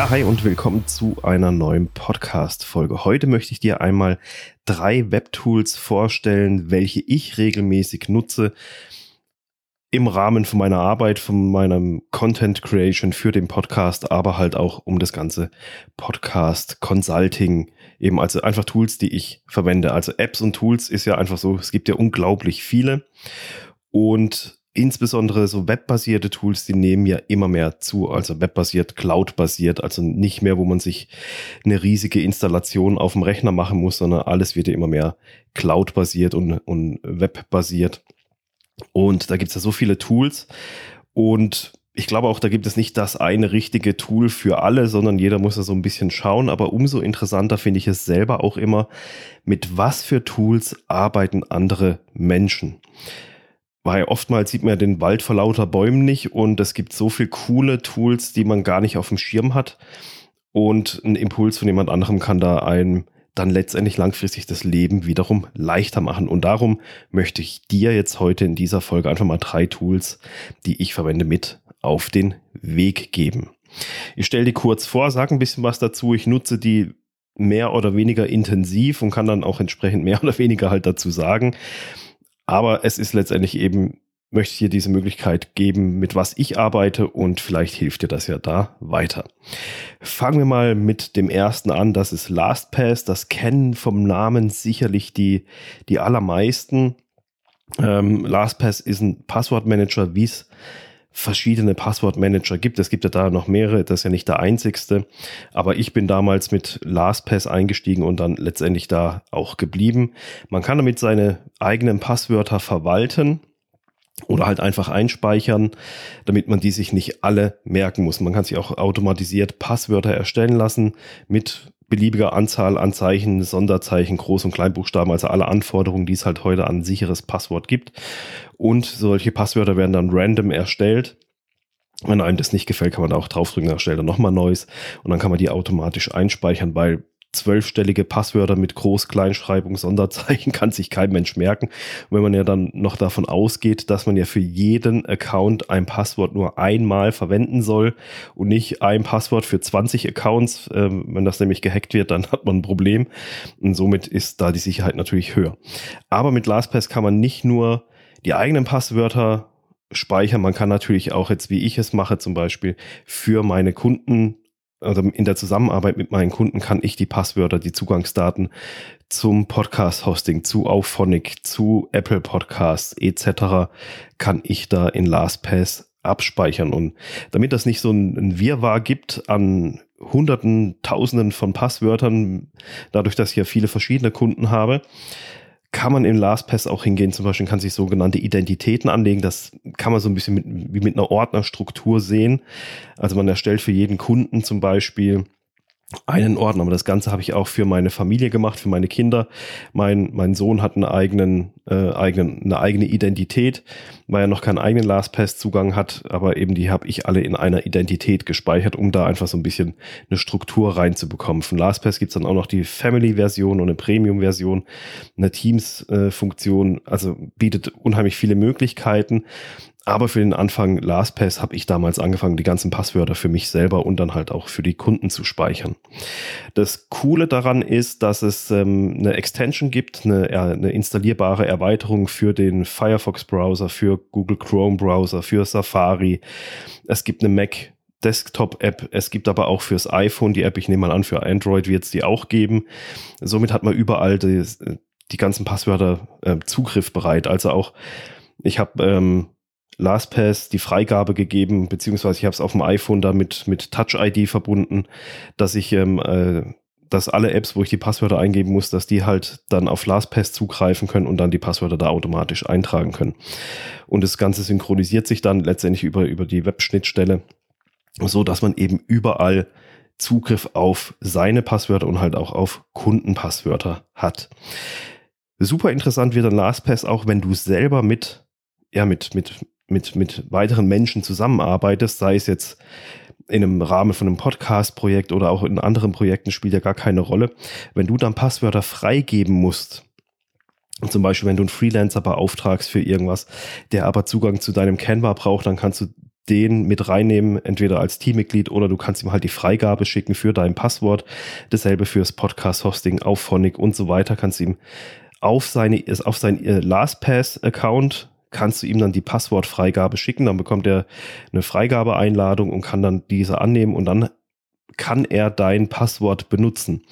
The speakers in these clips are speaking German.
Ja, hi und willkommen zu einer neuen Podcast-Folge. Heute möchte ich dir einmal drei Webtools vorstellen, welche ich regelmäßig nutze im Rahmen von meiner Arbeit, von meinem Content Creation für den Podcast, aber halt auch um das ganze Podcast Consulting eben also einfach Tools, die ich verwende. Also Apps und Tools ist ja einfach so, es gibt ja unglaublich viele und insbesondere so webbasierte Tools, die nehmen ja immer mehr zu, also webbasiert, cloud-basiert, also nicht mehr, wo man sich eine riesige Installation auf dem Rechner machen muss, sondern alles wird ja immer mehr cloud-basiert und, und webbasiert. Und da gibt es ja so viele Tools und ich glaube auch, da gibt es nicht das eine richtige Tool für alle, sondern jeder muss da so ein bisschen schauen. Aber umso interessanter finde ich es selber auch immer, mit was für Tools arbeiten andere Menschen weil oftmals sieht man ja den Wald vor lauter Bäumen nicht und es gibt so viele coole Tools, die man gar nicht auf dem Schirm hat. Und ein Impuls von jemand anderem kann da einem dann letztendlich langfristig das Leben wiederum leichter machen. Und darum möchte ich dir jetzt heute in dieser Folge einfach mal drei Tools, die ich verwende, mit auf den Weg geben. Ich stelle die kurz vor, sage ein bisschen was dazu. Ich nutze die mehr oder weniger intensiv und kann dann auch entsprechend mehr oder weniger halt dazu sagen. Aber es ist letztendlich eben, möchte ich dir diese Möglichkeit geben, mit was ich arbeite und vielleicht hilft dir das ja da weiter. Fangen wir mal mit dem ersten an. Das ist LastPass. Das kennen vom Namen sicherlich die, die allermeisten. Ähm, LastPass ist ein Passwortmanager, wie es verschiedene Passwortmanager gibt. Es gibt ja da noch mehrere, das ist ja nicht der einzigste. Aber ich bin damals mit LastPass eingestiegen und dann letztendlich da auch geblieben. Man kann damit seine eigenen Passwörter verwalten oder halt einfach einspeichern, damit man die sich nicht alle merken muss. Man kann sich auch automatisiert Passwörter erstellen lassen mit beliebiger Anzahl an Zeichen, Sonderzeichen, Groß- und Kleinbuchstaben, also alle Anforderungen, die es halt heute an sicheres Passwort gibt. Und solche Passwörter werden dann random erstellt. Wenn einem das nicht gefällt, kann man da auch draufdrücken, dann erstellt er nochmal neues und dann kann man die automatisch einspeichern, weil zwölfstellige Passwörter mit Groß-, Kleinschreibung, Sonderzeichen kann sich kein Mensch merken. Und wenn man ja dann noch davon ausgeht, dass man ja für jeden Account ein Passwort nur einmal verwenden soll und nicht ein Passwort für 20 Accounts, äh, wenn das nämlich gehackt wird, dann hat man ein Problem. Und somit ist da die Sicherheit natürlich höher. Aber mit LastPass kann man nicht nur die eigenen Passwörter speichern, man kann natürlich auch jetzt, wie ich es mache, zum Beispiel für meine Kunden also in der Zusammenarbeit mit meinen Kunden kann ich die Passwörter, die Zugangsdaten zum Podcast-Hosting, zu Auphonic, zu Apple Podcasts etc. kann ich da in LastPass abspeichern. Und damit das nicht so ein Wirrwarr gibt an Hunderten, Tausenden von Passwörtern, dadurch, dass ich ja viele verschiedene Kunden habe, kann man in LastPass auch hingehen, zum Beispiel kann sich sogenannte Identitäten anlegen. Das kann man so ein bisschen mit, wie mit einer Ordnerstruktur sehen. Also man erstellt für jeden Kunden zum Beispiel einen Ordner. Aber das Ganze habe ich auch für meine Familie gemacht, für meine Kinder. Mein, mein Sohn hat einen eigenen, äh, eigenen, eine eigene Identität, weil er noch keinen eigenen LastPass-Zugang hat, aber eben die habe ich alle in einer Identität gespeichert, um da einfach so ein bisschen eine Struktur reinzubekommen. Von LastPass gibt es dann auch noch die Family-Version und eine Premium-Version, eine Teams-Funktion, äh, also bietet unheimlich viele Möglichkeiten. Aber für den Anfang LastPass habe ich damals angefangen, die ganzen Passwörter für mich selber und dann halt auch für die Kunden zu speichern. Das Coole daran ist, dass es ähm, eine Extension gibt, eine, eine installierbare Erweiterung für den Firefox-Browser, für Google Chrome-Browser, für Safari. Es gibt eine Mac Desktop-App. Es gibt aber auch fürs iPhone die App. Ich nehme mal an, für Android wird es die auch geben. Somit hat man überall die, die ganzen Passwörter äh, zugriffbereit. Also auch, ich habe ähm, LastPass die Freigabe gegeben, beziehungsweise ich habe es auf dem iPhone da mit, mit Touch ID verbunden, dass ich ähm, äh, dass alle Apps, wo ich die Passwörter eingeben muss, dass die halt dann auf LastPass zugreifen können und dann die Passwörter da automatisch eintragen können. Und das Ganze synchronisiert sich dann letztendlich über, über die Webschnittstelle, so dass man eben überall Zugriff auf seine Passwörter und halt auch auf Kundenpasswörter hat. Super interessant wird dann LastPass auch, wenn du selber mit, ja, mit, mit mit, mit weiteren Menschen zusammenarbeitest, sei es jetzt in einem Rahmen von einem Podcast-Projekt oder auch in anderen Projekten, spielt ja gar keine Rolle. Wenn du dann Passwörter freigeben musst, zum Beispiel, wenn du einen Freelancer beauftragst für irgendwas, der aber Zugang zu deinem Canva braucht, dann kannst du den mit reinnehmen, entweder als Teammitglied oder du kannst ihm halt die Freigabe schicken für dein Passwort. Dasselbe fürs Podcast-Hosting auf Phonic und so weiter. Kannst du ihm auf seine, auf sein äh, LastPass-Account kannst du ihm dann die Passwortfreigabe schicken. Dann bekommt er eine Freigabeeinladung und kann dann diese annehmen und dann kann er dein Passwort benutzen.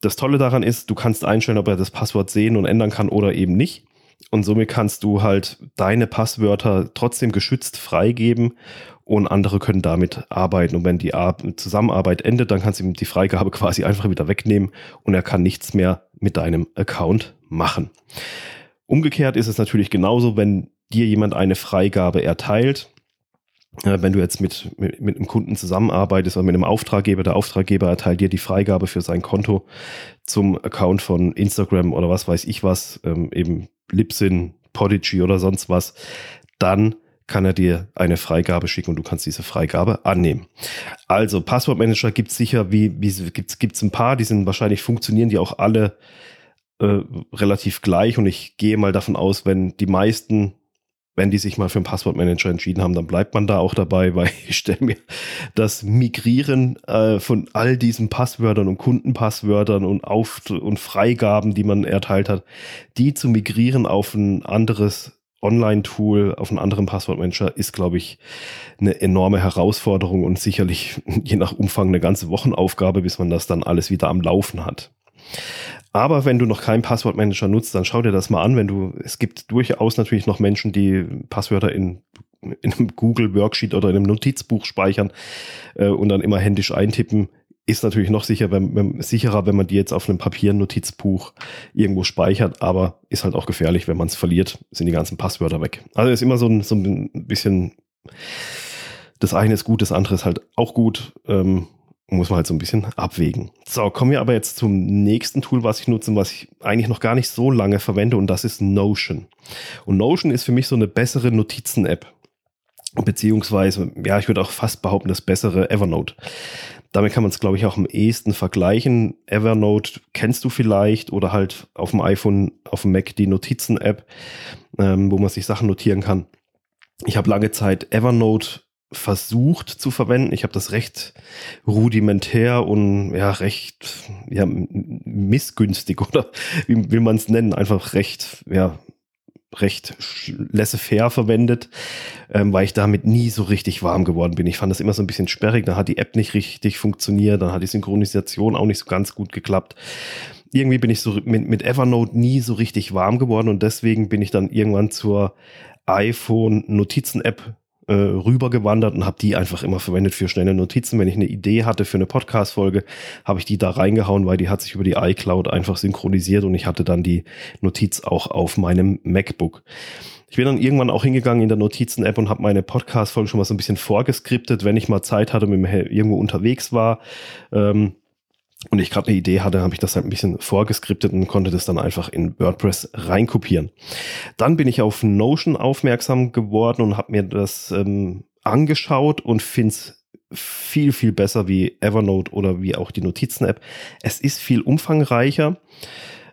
Das Tolle daran ist, du kannst einstellen, ob er das Passwort sehen und ändern kann oder eben nicht. Und somit kannst du halt deine Passwörter trotzdem geschützt freigeben und andere können damit arbeiten. Und wenn die Zusammenarbeit endet, dann kannst du ihm die Freigabe quasi einfach wieder wegnehmen und er kann nichts mehr mit deinem Account machen. Umgekehrt ist es natürlich genauso, wenn dir jemand eine Freigabe erteilt, äh, wenn du jetzt mit, mit, mit einem Kunden zusammenarbeitest oder mit einem Auftraggeber, der Auftraggeber erteilt dir die Freigabe für sein Konto zum Account von Instagram oder was weiß ich was, ähm, eben Libsyn, Podigy oder sonst was, dann kann er dir eine Freigabe schicken und du kannst diese Freigabe annehmen. Also Passwortmanager gibt es sicher, wie, wie gibt es ein paar, die sind wahrscheinlich funktionieren die auch alle äh, relativ gleich und ich gehe mal davon aus, wenn die meisten wenn die sich mal für einen Passwortmanager entschieden haben, dann bleibt man da auch dabei, weil ich stelle mir das Migrieren äh, von all diesen Passwörtern und Kundenpasswörtern und Auf und Freigaben, die man erteilt hat, die zu migrieren auf ein anderes Online-Tool, auf einen anderen Passwortmanager, ist, glaube ich, eine enorme Herausforderung und sicherlich je nach Umfang eine ganze Wochenaufgabe, bis man das dann alles wieder am Laufen hat. Aber wenn du noch keinen Passwortmanager nutzt, dann schau dir das mal an. Wenn du, es gibt durchaus natürlich noch Menschen, die Passwörter in, in einem Google Worksheet oder in einem Notizbuch speichern äh, und dann immer händisch eintippen. Ist natürlich noch sicher, wenn, wenn, sicherer, wenn man die jetzt auf einem Papier-Notizbuch irgendwo speichert, aber ist halt auch gefährlich, wenn man es verliert, sind die ganzen Passwörter weg. Also ist immer so ein, so ein bisschen, das eine ist gut, das andere ist halt auch gut. Ähm, muss man halt so ein bisschen abwägen. So, kommen wir aber jetzt zum nächsten Tool, was ich nutze, was ich eigentlich noch gar nicht so lange verwende und das ist Notion. Und Notion ist für mich so eine bessere Notizen-App. Beziehungsweise, ja, ich würde auch fast behaupten, das bessere Evernote. Damit kann man es, glaube ich, auch am ehesten vergleichen. Evernote kennst du vielleicht oder halt auf dem iPhone, auf dem Mac die Notizen-App, ähm, wo man sich Sachen notieren kann. Ich habe lange Zeit Evernote versucht zu verwenden. Ich habe das recht rudimentär und ja recht ja, missgünstig oder wie will man es nennen, einfach recht ja recht laissez-faire verwendet, ähm, weil ich damit nie so richtig warm geworden bin. Ich fand das immer so ein bisschen sperrig, dann hat die App nicht richtig funktioniert, dann hat die Synchronisation auch nicht so ganz gut geklappt. Irgendwie bin ich so mit, mit Evernote nie so richtig warm geworden und deswegen bin ich dann irgendwann zur iPhone Notizen-App äh, rübergewandert und habe die einfach immer verwendet für schnelle Notizen. Wenn ich eine Idee hatte für eine Podcast-Folge, habe ich die da reingehauen, weil die hat sich über die iCloud einfach synchronisiert und ich hatte dann die Notiz auch auf meinem MacBook. Ich bin dann irgendwann auch hingegangen in der Notizen-App und habe meine Podcast-Folge schon mal so ein bisschen vorgeskriptet, wenn ich mal Zeit hatte, mir irgendwo unterwegs war. Ähm, und ich gerade eine Idee hatte, habe ich das halt ein bisschen vorgeskriptet und konnte das dann einfach in WordPress reinkopieren. Dann bin ich auf Notion aufmerksam geworden und habe mir das ähm, angeschaut und finde es viel, viel besser wie Evernote oder wie auch die Notizen-App. Es ist viel umfangreicher.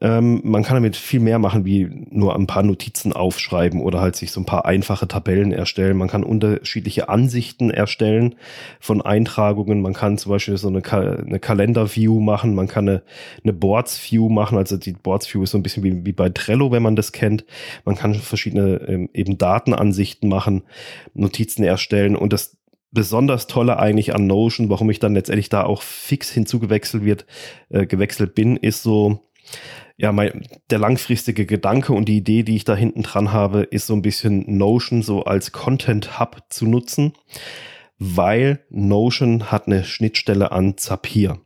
Ähm, man kann damit viel mehr machen, wie nur ein paar Notizen aufschreiben oder halt sich so ein paar einfache Tabellen erstellen. Man kann unterschiedliche Ansichten erstellen von Eintragungen. Man kann zum Beispiel so eine, Ka eine Kalender-View machen. Man kann eine, eine Boards-View machen. Also die Boards-View ist so ein bisschen wie, wie bei Trello, wenn man das kennt. Man kann verschiedene ähm, eben Datenansichten machen, Notizen erstellen und das besonders tolle eigentlich an Notion, warum ich dann letztendlich da auch fix hinzugewechselt wird, äh, gewechselt bin, ist so, ja, mein, der langfristige Gedanke und die Idee, die ich da hinten dran habe, ist so ein bisschen Notion so als Content Hub zu nutzen, weil Notion hat eine Schnittstelle an Zapier.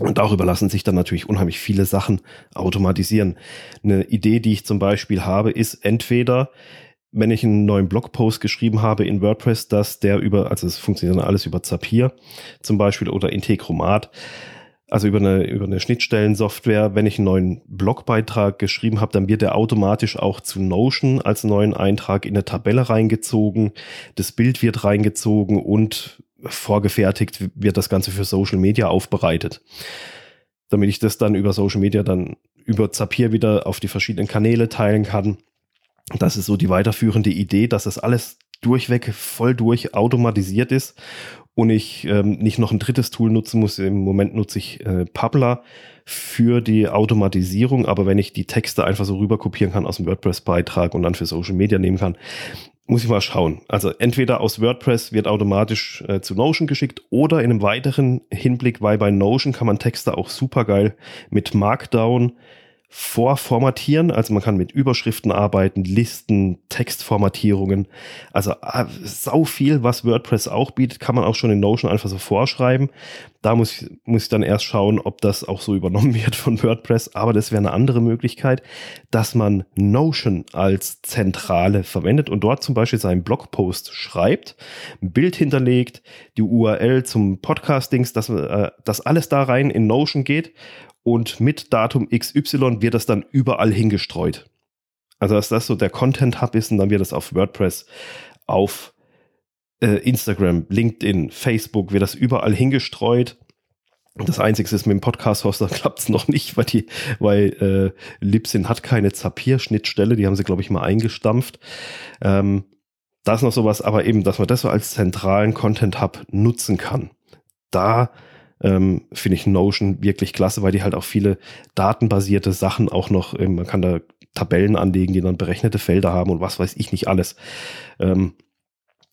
Und darüber lassen sich dann natürlich unheimlich viele Sachen automatisieren. Eine Idee, die ich zum Beispiel habe, ist entweder, wenn ich einen neuen Blogpost geschrieben habe in WordPress, dass der über, also es funktioniert alles über Zapier zum Beispiel oder Integromat, also über eine, über eine Schnittstellensoftware, wenn ich einen neuen Blogbeitrag geschrieben habe, dann wird er automatisch auch zu Notion als neuen Eintrag in eine Tabelle reingezogen. Das Bild wird reingezogen und vorgefertigt wird das Ganze für Social Media aufbereitet. Damit ich das dann über Social Media dann über Zapier wieder auf die verschiedenen Kanäle teilen kann. Das ist so die weiterführende Idee, dass das alles durchweg voll durch automatisiert ist und ich ähm, nicht noch ein drittes Tool nutzen muss. Im Moment nutze ich äh, Publer für die Automatisierung, aber wenn ich die Texte einfach so rüber kopieren kann aus dem WordPress-Beitrag und dann für Social Media nehmen kann, muss ich mal schauen. Also entweder aus WordPress wird automatisch äh, zu Notion geschickt oder in einem weiteren Hinblick, weil bei Notion kann man Texte auch super geil mit Markdown vorformatieren. Also man kann mit Überschriften arbeiten, Listen, Textformatierungen. Also äh, sau viel, was WordPress auch bietet, kann man auch schon in Notion einfach so vorschreiben. Da muss ich, muss ich dann erst schauen, ob das auch so übernommen wird von WordPress. Aber das wäre eine andere Möglichkeit, dass man Notion als Zentrale verwendet und dort zum Beispiel seinen Blogpost schreibt, ein Bild hinterlegt, die URL zum Podcastings, dass, äh, dass alles da rein in Notion geht und mit Datum XY wird das dann überall hingestreut. Also dass das so der Content Hub ist und dann wird das auf WordPress, auf äh, Instagram, LinkedIn, Facebook, wird das überall hingestreut. Das Einzige ist, mit dem Podcast-Hoster klappt es noch nicht, weil, die, weil äh, Libsyn hat keine Zapier-Schnittstelle, die haben sie, glaube ich, mal eingestampft. Ähm, da ist noch sowas, aber eben, dass man das so als zentralen Content-Hub nutzen kann. Da ähm, finde ich Notion wirklich klasse, weil die halt auch viele datenbasierte Sachen auch noch, ähm, man kann da Tabellen anlegen, die dann berechnete Felder haben und was weiß ich nicht alles. Ähm,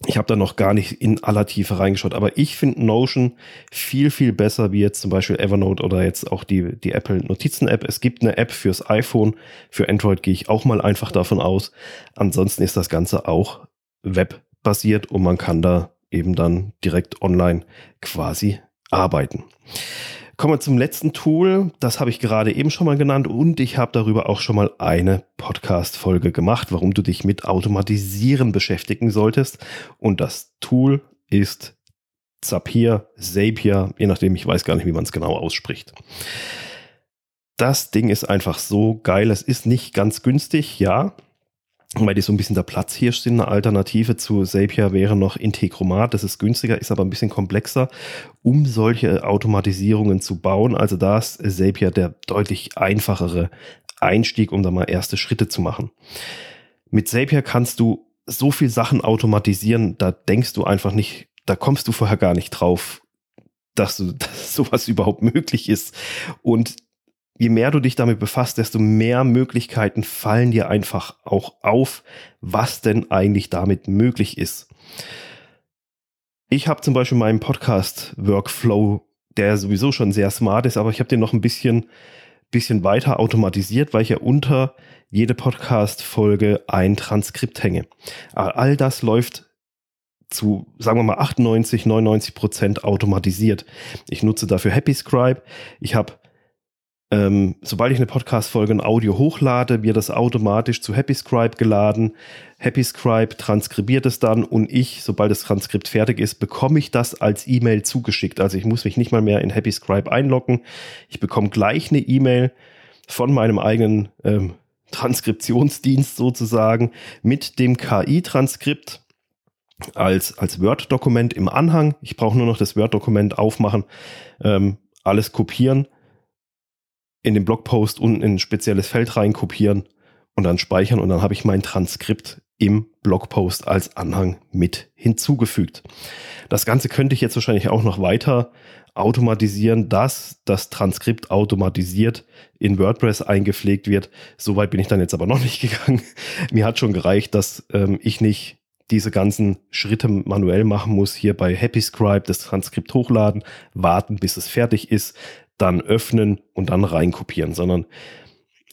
ich habe da noch gar nicht in aller Tiefe reingeschaut, aber ich finde Notion viel, viel besser wie jetzt zum Beispiel Evernote oder jetzt auch die, die Apple Notizen-App. Es gibt eine App fürs iPhone, für Android gehe ich auch mal einfach davon aus. Ansonsten ist das Ganze auch webbasiert und man kann da eben dann direkt online quasi arbeiten. Kommen wir zum letzten Tool. Das habe ich gerade eben schon mal genannt und ich habe darüber auch schon mal eine Podcast-Folge gemacht, warum du dich mit Automatisieren beschäftigen solltest. Und das Tool ist Zapier, Zapier, je nachdem, ich weiß gar nicht, wie man es genau ausspricht. Das Ding ist einfach so geil. Es ist nicht ganz günstig, ja weil die so ein bisschen der Platzhirsch sind. Eine Alternative zu Zapier wäre noch Integromat. Das ist günstiger, ist aber ein bisschen komplexer, um solche Automatisierungen zu bauen. Also da ist Zapier der deutlich einfachere Einstieg, um da mal erste Schritte zu machen. Mit Zapier kannst du so viel Sachen automatisieren, da denkst du einfach nicht, da kommst du vorher gar nicht drauf, dass, du, dass sowas überhaupt möglich ist. Und je mehr du dich damit befasst, desto mehr Möglichkeiten fallen dir einfach auch auf, was denn eigentlich damit möglich ist. Ich habe zum Beispiel meinen Podcast-Workflow, der sowieso schon sehr smart ist, aber ich habe den noch ein bisschen, bisschen weiter automatisiert, weil ich ja unter jede Podcast-Folge ein Transkript hänge. All das läuft zu, sagen wir mal, 98, 99 Prozent automatisiert. Ich nutze dafür HappyScribe. Ich habe ähm, sobald ich eine Podcast-Folge in Audio hochlade, wird das automatisch zu HappyScribe geladen. HappyScribe transkribiert es dann und ich, sobald das Transkript fertig ist, bekomme ich das als E-Mail zugeschickt. Also ich muss mich nicht mal mehr in HappyScribe einloggen. Ich bekomme gleich eine E-Mail von meinem eigenen ähm, Transkriptionsdienst sozusagen mit dem KI-Transkript als, als Word-Dokument im Anhang. Ich brauche nur noch das Word-Dokument aufmachen, ähm, alles kopieren in den Blogpost unten in ein spezielles Feld reinkopieren und dann speichern und dann habe ich mein Transkript im Blogpost als Anhang mit hinzugefügt. Das Ganze könnte ich jetzt wahrscheinlich auch noch weiter automatisieren, dass das Transkript automatisiert in WordPress eingepflegt wird. Soweit bin ich dann jetzt aber noch nicht gegangen. Mir hat schon gereicht, dass ähm, ich nicht diese ganzen Schritte manuell machen muss, hier bei HappyScribe das Transkript hochladen, warten, bis es fertig ist, dann öffnen und dann reinkopieren, sondern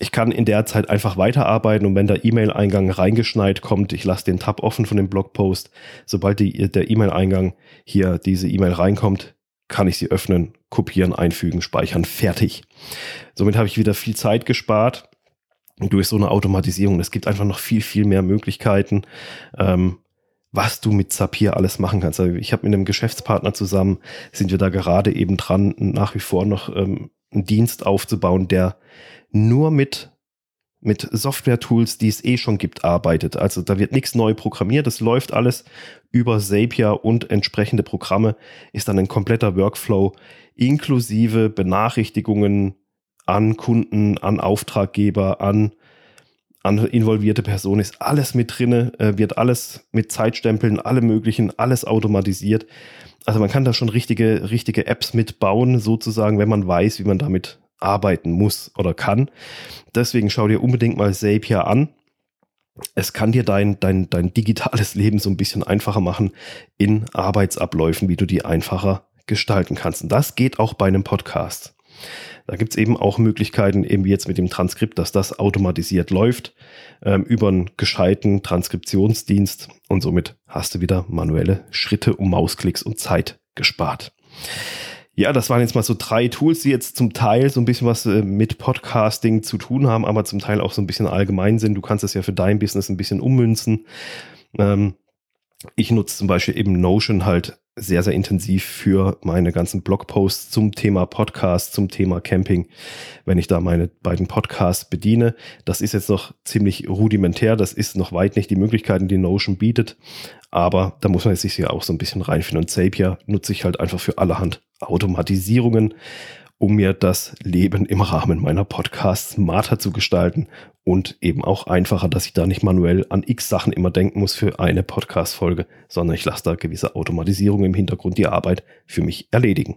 ich kann in der Zeit einfach weiterarbeiten und wenn der E-Mail-Eingang reingeschneit kommt, ich lasse den Tab offen von dem Blogpost, sobald die, der E-Mail-Eingang hier diese E-Mail reinkommt, kann ich sie öffnen, kopieren, einfügen, speichern, fertig. Somit habe ich wieder viel Zeit gespart durch so eine Automatisierung. Es gibt einfach noch viel, viel mehr Möglichkeiten. Ähm, was du mit Zapier alles machen kannst. Also ich habe mit einem Geschäftspartner zusammen, sind wir da gerade eben dran, nach wie vor noch ähm, einen Dienst aufzubauen, der nur mit mit Software-Tools, die es eh schon gibt, arbeitet. Also da wird nichts neu programmiert, das läuft alles über Zapier und entsprechende Programme, ist dann ein kompletter Workflow inklusive Benachrichtigungen an Kunden, an Auftraggeber, an involvierte Person ist alles mit drinne, äh, wird alles mit Zeitstempeln, alle möglichen, alles automatisiert. Also man kann da schon richtige, richtige Apps mitbauen, sozusagen, wenn man weiß, wie man damit arbeiten muss oder kann. Deswegen schau dir unbedingt mal Zapier an. Es kann dir dein, dein, dein digitales Leben so ein bisschen einfacher machen in Arbeitsabläufen, wie du die einfacher gestalten kannst. Und das geht auch bei einem Podcast. Da gibt es eben auch Möglichkeiten, eben wie jetzt mit dem Transkript, dass das automatisiert läuft ähm, über einen gescheiten Transkriptionsdienst und somit hast du wieder manuelle Schritte um Mausklicks und Zeit gespart. Ja, das waren jetzt mal so drei Tools, die jetzt zum Teil so ein bisschen was äh, mit Podcasting zu tun haben, aber zum Teil auch so ein bisschen allgemein sind. Du kannst es ja für dein Business ein bisschen ummünzen. Ähm, ich nutze zum Beispiel eben Notion halt sehr, sehr intensiv für meine ganzen Blogposts zum Thema Podcast, zum Thema Camping, wenn ich da meine beiden Podcasts bediene. Das ist jetzt noch ziemlich rudimentär, das ist noch weit nicht die Möglichkeiten, die Notion bietet, aber da muss man sich ja auch so ein bisschen reinfinden. Und Zapier nutze ich halt einfach für allerhand Automatisierungen, um mir das Leben im Rahmen meiner Podcasts smarter zu gestalten und eben auch einfacher, dass ich da nicht manuell an x Sachen immer denken muss für eine Podcast-Folge, sondern ich lasse da gewisse Automatisierungen im Hintergrund die Arbeit für mich erledigen.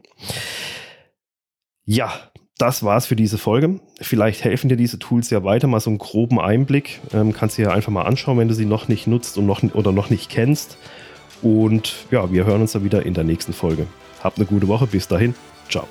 Ja, das war's für diese Folge. Vielleicht helfen dir diese Tools ja weiter, mal so einen groben Einblick. Ähm, kannst du ja einfach mal anschauen, wenn du sie noch nicht nutzt und noch oder noch nicht kennst. Und ja, wir hören uns dann wieder in der nächsten Folge. Habt eine gute Woche. Bis dahin. Ciao.